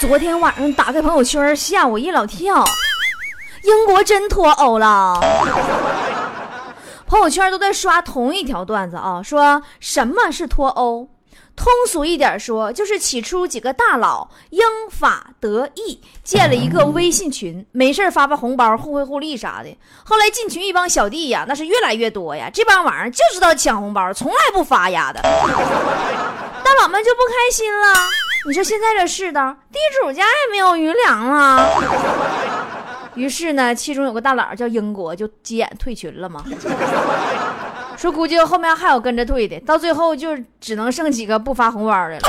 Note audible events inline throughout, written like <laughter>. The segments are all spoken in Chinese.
昨天晚上打开朋友圈，吓我一老跳，英国真脱欧了。朋友圈都在刷同一条段子啊，说什么是脱欧？通俗一点说，就是起初几个大佬英法德意建了一个微信群，没事发发红包，互惠互利啥的。后来进群一帮小弟呀，那是越来越多呀，这帮玩意儿就知道抢红包，从来不发呀的。大佬们就不开心了。你说现在这世道，地主家也没有余粮了。于是呢，其中有个大佬叫英国，就急眼退群了嘛。说估计后面还有跟着退的，到最后就只能剩几个不发红包的了。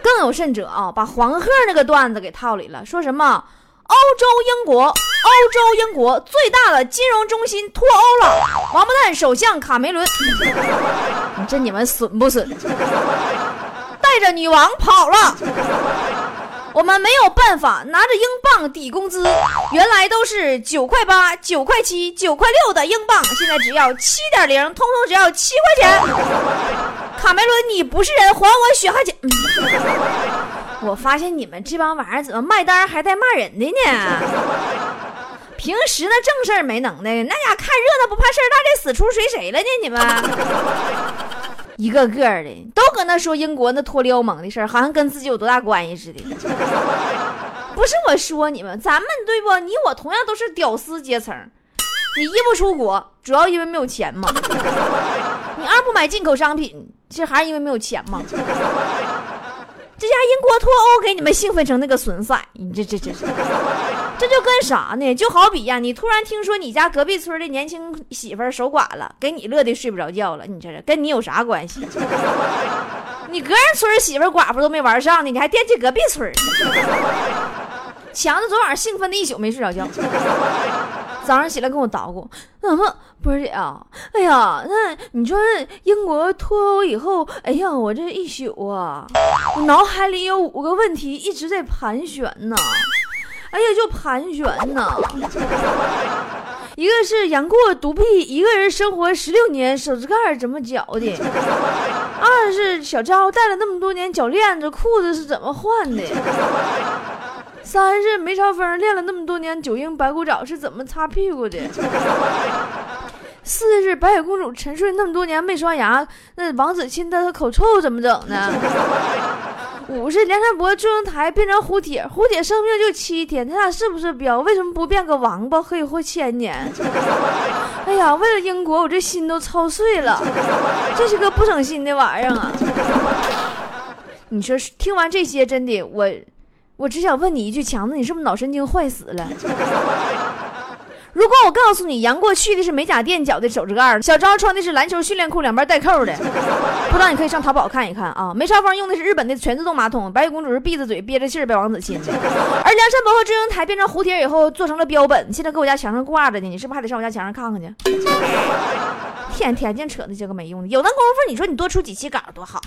更有甚者啊，把黄鹤那个段子给套里了，说什么欧洲英国，欧洲英国最大的金融中心脱欧了，王八蛋首相卡梅伦，你这你们损不损？带着女王跑了。我们没有办法拿着英镑抵工资，原来都是九块八、九块七、九块六的英镑，现在只要七点零，通通只要七块钱。卡梅伦，你不是人，还我血汗钱！我发现你们这帮玩意儿怎么卖单还带骂人的呢？平时那正事儿没能耐，那家看热闹不怕事儿大，这死出谁谁了呢？你们？一个个的都搁那说英国那脱离欧盟的事儿，好像跟自己有多大关系似的。不是我说你们，咱们对不？你我同样都是屌丝阶层。你一不出国，主要因为没有钱嘛。你二不买进口商品，这还是因为没有钱嘛。这家英国脱欧给你们兴奋成那个损色，你这这这这，这就跟啥呢？就好比呀，你突然听说你家隔壁村的年轻媳妇儿守寡了，给你乐的睡不着觉了，你这是跟你有啥关系？<laughs> 你隔人村媳妇儿寡妇都没玩上呢，你还惦记隔壁村？<laughs> 强子昨晚上兴奋的一宿没睡着觉，早上起来跟我捣鼓，怎么不是啊？哎呀，那你说英国脱欧以后，哎呀，我这一宿啊，我脑海里有五个问题一直在盘旋呢，哎呀，就盘旋呢。一个是杨过独臂一个人生活十六年，手指盖怎么绞的？二是小昭戴了那么多年脚链子，裤子是怎么换的？三是梅超风练了那么多年九阴白骨爪是怎么擦屁股的？四是白雪公主沉睡那么多年没刷牙，那王子亲她的口臭怎么整呢？五是梁山伯祝英台变成胡铁，胡铁生命就七天，他俩是不是彪？为什么不变个王八可以活千年？哎呀，为了英国我这心都操碎了，这是个不省心的玩意儿啊！你说听完这些，真的我。我只想问你一句，强子，你是不是脑神经坏死了？如果我告诉你，杨过去的是美甲店脚的手指盖，小昭穿的是篮球训练裤，两边带扣的，<laughs> 不知道你可以上淘宝看一看啊。梅超风用的是日本的全自动马桶，白雪公主是闭着嘴憋着气儿被王子亲的，而梁山伯和祝英台变成蝴蝶以后做成了标本，现在搁我家墙上挂着呢。你是不是还得上我家墙上看看去？天天净扯那些个没用的，有那功夫你说你多出几期稿多好。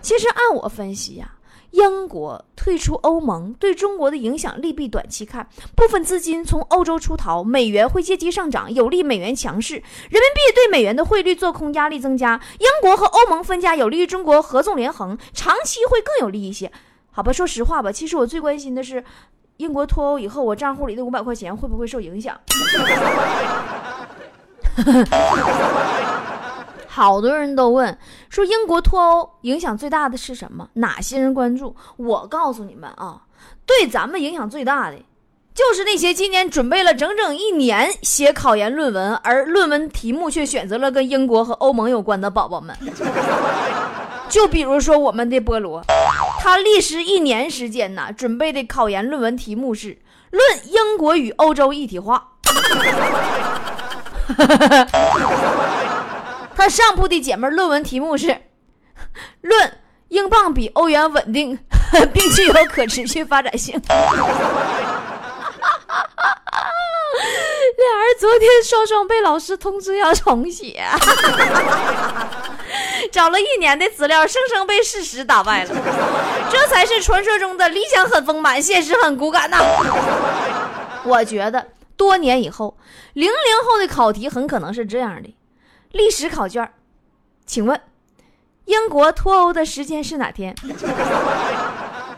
其实按我分析呀、英国退出欧盟对中国的影响利弊，短期看，部分资金从欧洲出逃，美元会借机上涨，有利美元强势，人民币对美元的汇率做空压力增加。英国和欧盟分家有利于中国合纵连横，长期会更有利一些。好吧，说实话吧，其实我最关心的是，英国脱欧以后，我账户里的五百块钱会不会受影响？好多人都问说，英国脱欧影响最大的是什么？哪些人关注？我告诉你们啊，对咱们影响最大的，就是那些今年准备了整整一年写考研论文，而论文题目却选择了跟英国和欧盟有关的宝宝们。<laughs> 就比如说我们的菠萝，他历时一年时间呢，准备的考研论文题目是《论英国与欧洲一体化》。<laughs> 他上铺的姐妹论文题目是《<laughs> 论英镑比欧元稳定》。<laughs> 并具有可持续发展性。俩人昨天双双被老师通知要重写，找了一年的资料，生生被事实打败了。这才是传说中的理想很丰满，现实很骨感呐。我觉得多年以后，零零后的考题很可能是这样的：历史考卷，请问英国脱欧的时间是哪天？<laughs>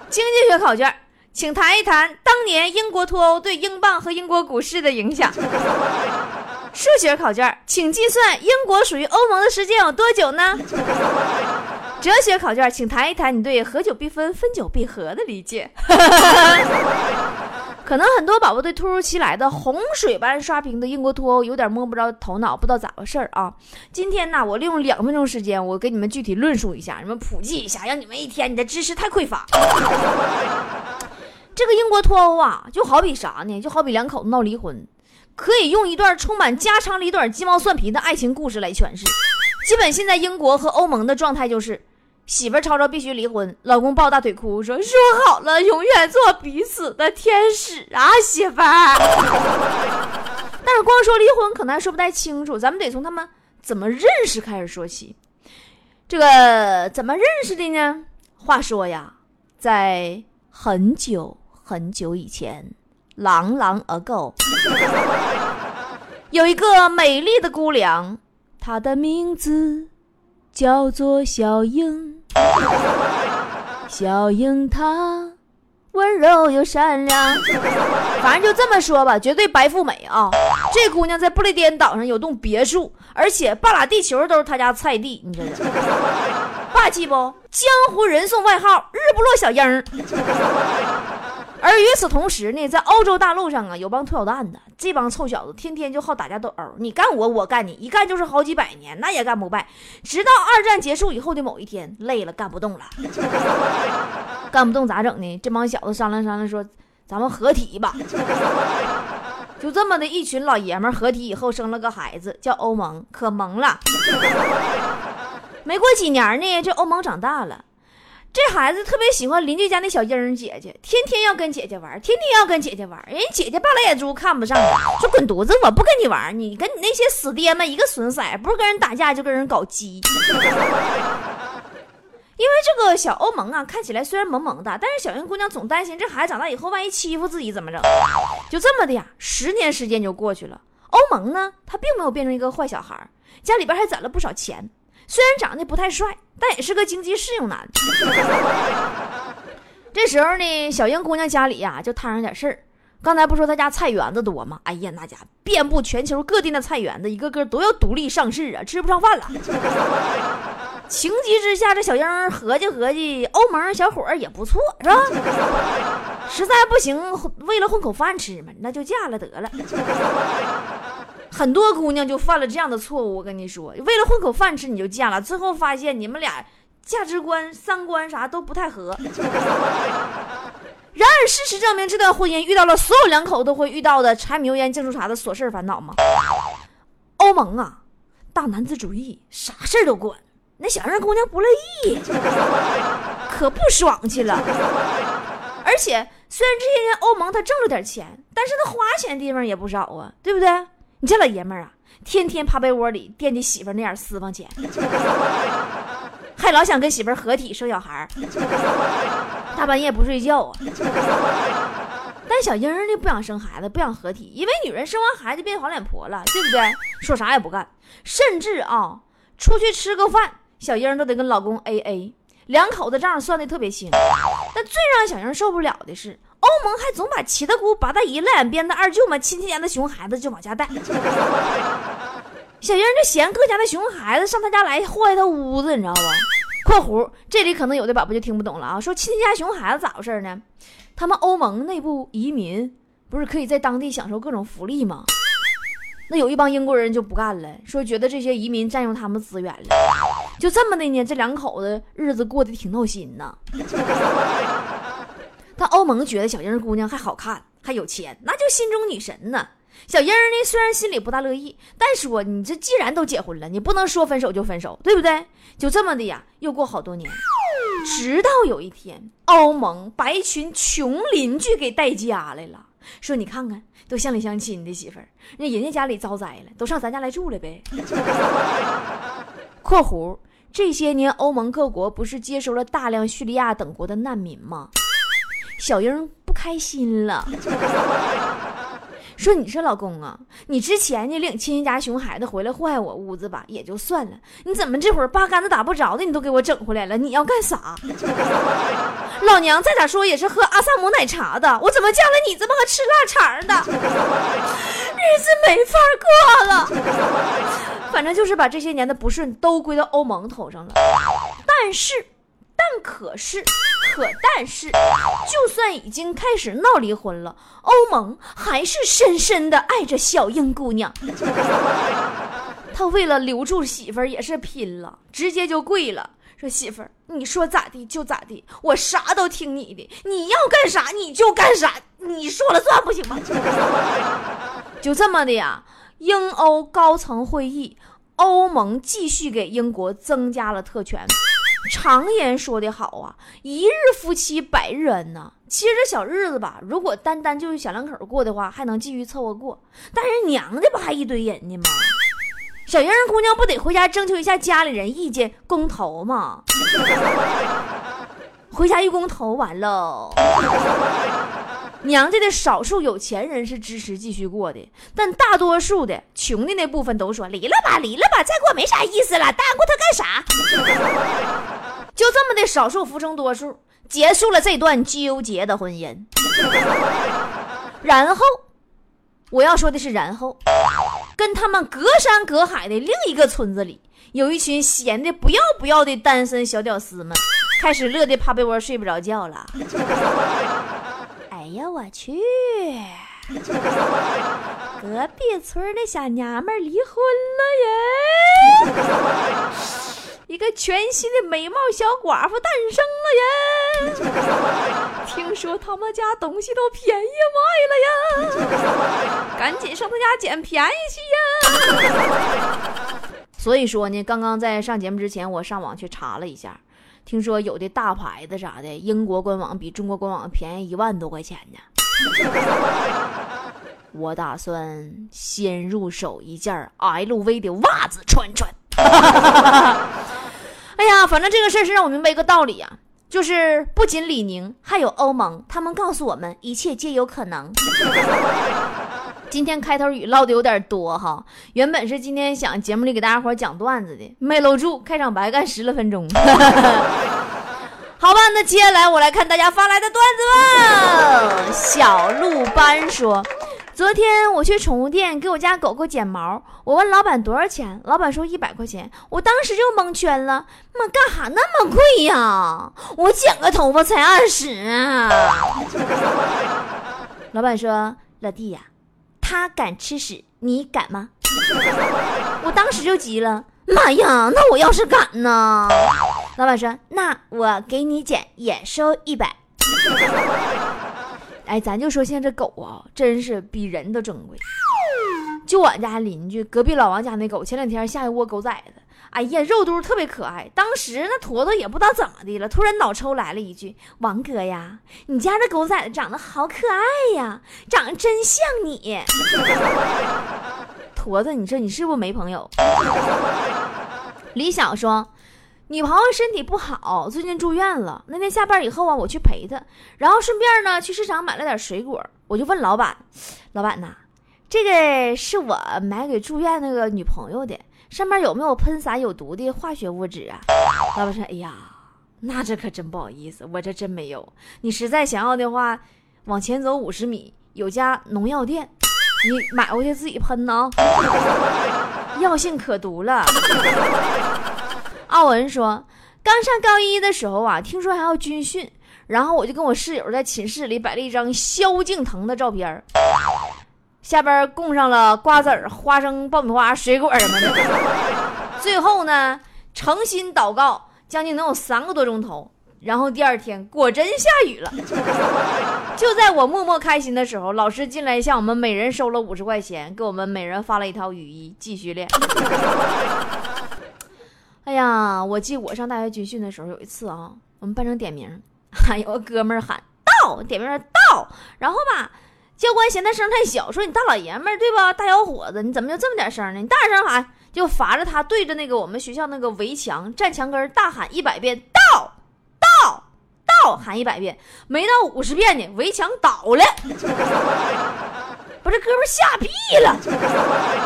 经济学考卷。请谈一谈当年英国脱欧对英镑和英国股市的影响。<laughs> 数学考卷，请计算英国属于欧盟的时间有多久呢？哲学考卷，请谈一谈你对合久必分、分久必合的理解。<laughs> 可能很多宝宝对突如其来的洪水般刷屏的英国脱欧有点摸不着头脑，不知道咋回事儿啊！今天呢，我利用两分钟时间，我给你们具体论述一下，你们普及一下，让你们一天你的知识太匮乏。这个英国脱欧啊，就好比啥呢？就好比两口子闹离婚，可以用一段充满家长里短、鸡毛蒜皮的爱情故事来诠释。基本现在英国和欧盟的状态就是，媳妇吵吵必须离婚，老公抱大腿哭说：“说好了，永远做彼此的天使啊，媳妇儿。<laughs> ”但是光说离婚可能还说不太清楚，咱们得从他们怎么认识开始说起。这个怎么认识的呢？话说呀，在很久。很久以前，long long ago，有一个美丽的姑娘，她的名字叫做小英。<laughs> 小樱桃温柔又善良，反正就这么说吧，绝对白富美啊！这姑娘在布雷颠岛上有栋别墅，而且半拉地球都是她家菜地，你这是霸气不？江湖人送外号“日不落小樱”。而与此同时呢，在欧洲大陆上啊，有帮臭小蛋的，这帮臭小子天天就好打架斗殴，你干我，我干你，一干就是好几百年，那也干不败。直到二战结束以后的某一天，累了干不动了，<laughs> 干不动咋整呢？这帮小子商量商量说，咱们合体吧。<laughs> 就这么的一群老爷们合体以后，生了个孩子，叫欧盟，可萌了。<laughs> 没过几年呢，这欧盟长大了。这孩子特别喜欢邻居家那小英姐姐，天天要跟姐姐玩，天天要跟姐姐玩。人姐姐大老眼珠看不上，说滚犊子，我不跟你玩，你跟你那些死爹们一个损色，不是跟人打架就跟人搞基。<laughs> 因为这个小欧盟啊，看起来虽然萌萌的，但是小英姑娘总担心这孩子长大以后万一欺负自己怎么整？就这么的呀，十年时间就过去了。欧盟呢，他并没有变成一个坏小孩，家里边还攒了不少钱。虽然长得不太帅，但也是个经济适用男。这时候呢，小英姑娘家里呀就摊上点事儿。刚才不说她家菜园子多吗？哎呀，那家遍布全球各地的菜园子，一个个都要独立上市啊，吃不上饭了。情急之下，这小英合计合计，欧盟小伙也不错，是吧？实在不行，为了混口饭吃嘛，那就嫁了得了。很多姑娘就犯了这样的错误，我跟你说，为了混口饭吃你就嫁了，最后发现你们俩价值观、三观啥都不太合。<laughs> 然而事实证明，这段婚姻遇到了所有两口都会遇到的柴米油盐酱醋茶的琐事烦恼吗？欧盟啊，大男子主义，啥事儿都管，那小人姑娘不乐意，可不爽去了。而且虽然这些年欧盟他挣了点钱，但是他花钱地方也不少啊，对不对？你这老爷们儿啊，天天趴被窝里惦记媳妇那点私房钱，还老想跟媳妇合体生小孩大半夜不睡觉啊。但小英呢不想生孩子，不想合体，因为女人生完孩子变黄脸婆了，对不对？说啥也不干，甚至啊，出去吃个饭，小英都得跟老公 A A，两口子账算的特别清。但最让小英受不了的是。欧盟还总把七大姑八大姨烂眼边的二舅们亲戚家的熊孩子就往家带，小英就嫌各家的熊孩子上他家来祸害他屋子，你知道不？（括弧这里可能有的宝宝就听不懂了啊，说亲戚家熊孩子咋回事呢？他们欧盟内部移民不是可以在当地享受各种福利吗？那有一帮英国人就不干了，说觉得这些移民占用他们资源了，就这么的呢，这两口子日子过得挺闹心呐。但欧盟觉得小英姑娘还好看，还有钱，那就心中女神呢。小英呢，虽然心里不大乐意，但说你这既然都结婚了，你不能说分手就分手，对不对？就这么的呀，又过好多年。直到有一天，欧盟把一群穷邻居给带家来了，说：“你看看，都乡里乡亲的媳妇儿，那人家家里遭灾了，都上咱家来住了呗。<laughs> ”（括弧这些年，欧盟各国不是接收了大量叙利亚等国的难民吗？小英不开心了。说你说老公啊，你之前你领亲戚家熊孩子回来祸害我屋子吧，也就算了，你怎么这会儿八竿子打不着的你都给我整回来了？你要干啥？老娘再咋说也是喝阿萨姆奶茶的，我怎么嫁了你这么个吃腊肠的？日子没法过了。反正就是把这些年的不顺都归到欧盟头上了。但是，但可是。可但是，就算已经开始闹离婚了，欧盟还是深深的爱着小英姑娘。<laughs> 他为了留住媳妇儿也是拼了，直接就跪了，说媳妇儿，你说咋地就咋地，我啥都听你的，你要干啥你就干啥，你说了算不行吗？<laughs> 就这么的呀，英欧高层会议，欧盟继续给英国增加了特权。常言说的好啊，一日夫妻百日恩呐。其实这小日子吧，如果单单就是小两口过的话，还能继续凑合过。但是娘家不还一堆人呢吗？小英姑娘不得回家征求一下家里人意见，公投吗？回家一公投完喽。娘家的少数有钱人是支持继续过的，但大多数的穷的那部分都说离了吧，离了吧，再过没啥意思了，耽误他干啥？<laughs> 就这么的少数服从多数，结束了这段纠结的婚姻。然后，我要说的是，然后跟他们隔山隔海的另一个村子里，有一群闲的不要不要的单身小屌丝们，开始乐得趴被窝睡不着觉了。哎呀，我去！隔壁村的小娘们离婚了耶！一个全新的美貌小寡妇诞生了耶！听说他们家东西都便宜卖了呀！赶紧上他家捡便宜去呀！所以说呢，刚刚在上节目之前，我上网去查了一下。听说有的大牌子啥的，英国官网比中国官网便宜一万多块钱呢。<laughs> 我打算先入手一件 LV 的袜子穿穿。<laughs> 哎呀，反正这个事儿是让我明白一个道理呀，就是不仅李宁，还有欧盟，他们告诉我们，一切皆有可能。今天开头语唠的有点多哈，原本是今天想节目里给大家伙讲段子的，没搂住，开场白干十来分钟。<laughs> 好吧，那接下来我来看大家发来的段子吧。小鹿斑说，昨天我去宠物店给我家狗狗剪毛，我问老板多少钱，老板说一百块钱，我当时就蒙圈了，妈干哈那么贵呀？我剪个头发才二十。老板说，老弟呀。他敢吃屎，你敢吗？<laughs> 我当时就急了，妈呀，那我要是敢呢？老板说，那我给你捡也收一百。哎，咱就说现在这狗啊，真是比人都珍贵。就俺家邻居隔壁老王家那狗，前两天下一窝狗崽子。哎呀，肉嘟特别可爱。当时那坨坨也不知道怎么的了，突然脑抽来了一句：“王哥呀，你家的狗崽子长得好可爱呀，长得真像你。<laughs> ”坨子，你说你是不是没朋友？李想说，女朋友身体不好，最近住院了。那天下班以后啊，我去陪她，然后顺便呢去市场买了点水果。我就问老板：“老板呐，这个是我买给住院那个女朋友的。”上面有没有喷洒有毒的化学物质啊？老板说：“哎呀，那这可真不好意思，我这真没有。你实在想要的话，往前走五十米有家农药店，你买回去自己喷呢，药性可毒了。”奥文说：“刚上高一的时候啊，听说还要军训，然后我就跟我室友在寝室里摆了一张萧敬腾的照片下边供上了瓜子儿、花生、爆米花、水果什么的。<laughs> 最后呢，诚心祷告，将近能有三个多钟头。然后第二天果真下雨了。<laughs> 就在我默默开心的时候，老师进来向我们每人收了五十块钱，给我们每人发了一套雨衣，继续练。<laughs> 哎呀，我记我上大学军训的时候，有一次啊。我们班长点名，还有个哥们儿喊到，点名到，然后吧，教官嫌他声太小，说你大老爷们儿对吧？大小伙子，你怎么就这么点声呢？你大声喊，就罚着他对着那个我们学校那个围墙站墙根大喊一百遍到到到，喊一百遍，没到五十遍呢，围墙倒了。把这哥们吓毙了！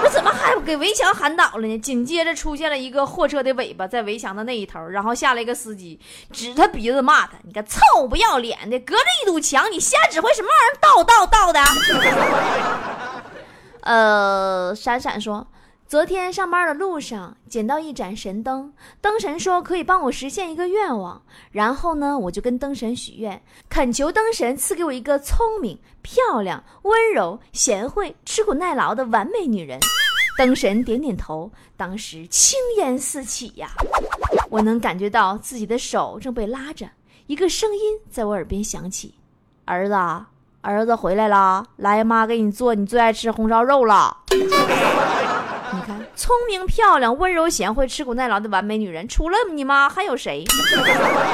我怎么还给围墙喊倒了呢？紧接着出现了一个货车的尾巴在围墙的那一头，然后下来一个司机，指他鼻子骂他：“你个臭不要脸的，隔着一堵墙，你瞎指挥什么玩意儿？倒倒倒的！” <laughs> 呃，闪闪说。昨天上班的路上捡到一盏神灯，灯神说可以帮我实现一个愿望。然后呢，我就跟灯神许愿，恳求灯神赐给我一个聪明、漂亮、温柔、贤惠、吃苦耐劳的完美女人。灯神点点头，当时青烟四起呀，我能感觉到自己的手正被拉着，一个声音在我耳边响起：“儿子，儿子回来了，来，妈给你做你最爱吃红烧肉了。”聪明漂亮、温柔贤惠、吃苦耐劳的完美女人，除了你妈还有谁？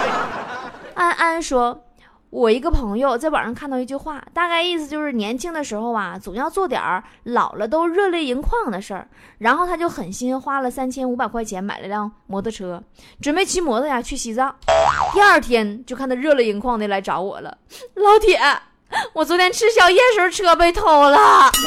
<laughs> 安安说：“我一个朋友在网上看到一句话，大概意思就是年轻的时候啊，总要做点儿老了都热泪盈眶的事儿。然后他就狠心花了三千五百块钱买了辆摩托车，准备骑摩托呀去西藏。第二天就看他热泪盈眶的来找我了，<laughs> 老铁，我昨天吃宵夜时候车被偷了。<laughs> ”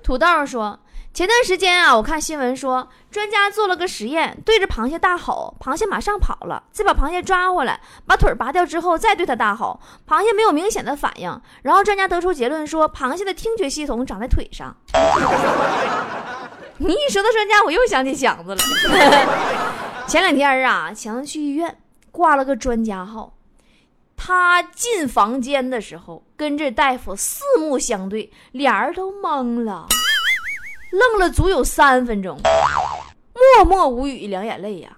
土豆说：“前段时间啊，我看新闻说，专家做了个实验，对着螃蟹大吼，螃蟹马上跑了，再把螃蟹抓回来，把腿拔掉之后，再对它大吼，螃蟹没有明显的反应。然后专家得出结论说，螃蟹的听觉系统长在腿上。<laughs> 你一说到专家，我又想起强子了。前两天啊，强子去医院挂了个专家号，他进房间的时候，跟这大夫四目相对，俩人都懵了。”愣了足有三分钟，默默无语，两眼泪呀。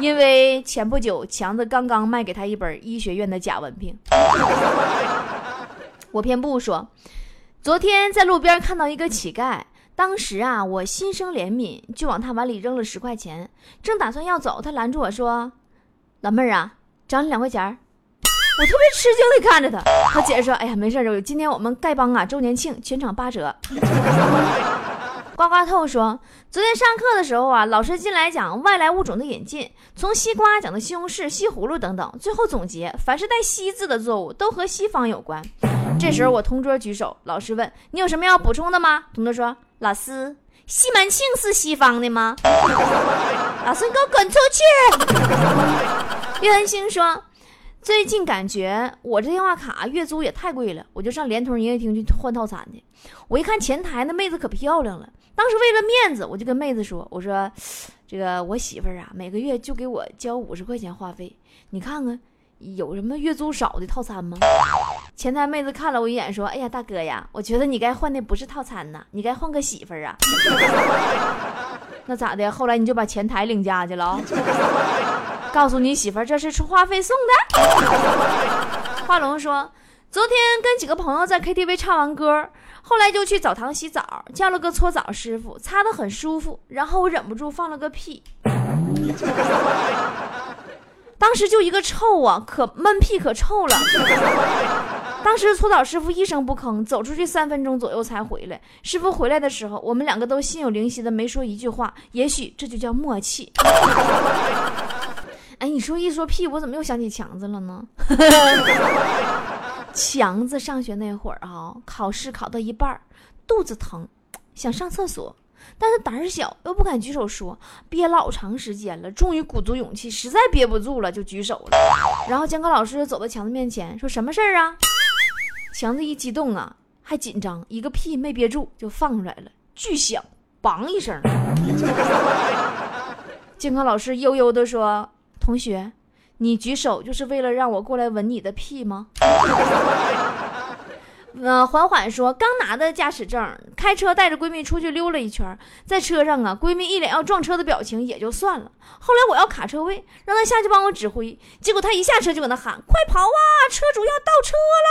因为前不久强子刚刚卖给他一本医学院的假文凭。我偏不说，昨天在路边看到一个乞丐，当时啊，我心生怜悯，就往他碗里扔了十块钱，正打算要走，他拦住我说：“老妹儿啊，找你两块钱。”我特别吃惊的看着他，他解释说：“哎呀，没事儿，今天我们丐帮啊周年庆，全场八折。<laughs> ”呱呱透说：“昨天上课的时候啊，老师进来讲外来物种的引进，从西瓜讲到西红柿、西葫芦等等，最后总结，凡是带‘西’字的作物都和西方有关。这时候我同桌举手，老师问：‘你有什么要补充的吗？’同桌说：‘老师，西门庆是西方的吗？’ <laughs> 老师，你给我滚出去！” <laughs> 岳文星说。最近感觉我这电话卡月租也太贵了，我就上联通营业厅去换套餐去。我一看前台那妹子可漂亮了，当时为了面子，我就跟妹子说：“我说，这个我媳妇儿啊，每个月就给我交五十块钱话费，你看看有什么月租少的套餐吗？”前台妹子看了我一眼，说：“哎呀，大哥呀，我觉得你该换的不是套餐呐，你该换个媳妇儿啊。<laughs> 那咋的？后来你就把前台领家去了啊？”告诉你媳妇儿，这是充话费送的。<laughs> 华龙说，昨天跟几个朋友在 KTV 唱完歌，后来就去澡堂洗澡，叫了个搓澡师傅，擦的很舒服。然后我忍不住放了个屁，<laughs> 当时就一个臭啊，可闷屁可臭了。当时搓澡师傅一声不吭，走出去三分钟左右才回来。师傅回来的时候，我们两个都心有灵犀的没说一句话，也许这就叫默契。哎，你说一说屁，我怎么又想起强子了呢？<laughs> 强子上学那会儿啊，考试考到一半，肚子疼，想上厕所，但是胆儿小，又不敢举手说，憋老长时间了，终于鼓足勇气，实在憋不住了，就举手了。然后监考老师就走到强子面前，说什么事儿啊？强子一激动啊，还紧张，一个屁没憋住就放出来了，巨响，梆一声。<laughs> 监考老师悠悠地说。同学，你举手就是为了让我过来闻你的屁吗？<laughs> 呃，缓缓说，刚拿的驾驶证，开车带着闺蜜出去溜了一圈，在车上啊，闺蜜一脸要撞车的表情也就算了。后来我要卡车位，让她下去帮我指挥，结果她一下车就搁那喊：“快跑啊，车主要倒车了，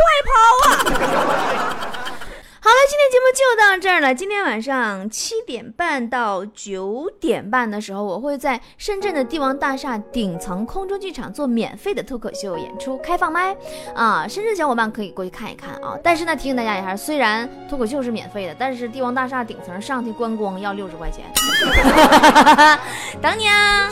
快跑啊！”好了，今天节目就到这儿了。今天晚上七点半到九点半的时候，我会在深圳的帝王大厦顶层空中剧场做免费的脱口秀演出，开放麦啊！深圳小伙伴可以过去看一看啊。但是呢，提醒大家一下，虽然脱口秀是免费的，但是帝王大厦顶层上去观光要六十块钱。等你啊！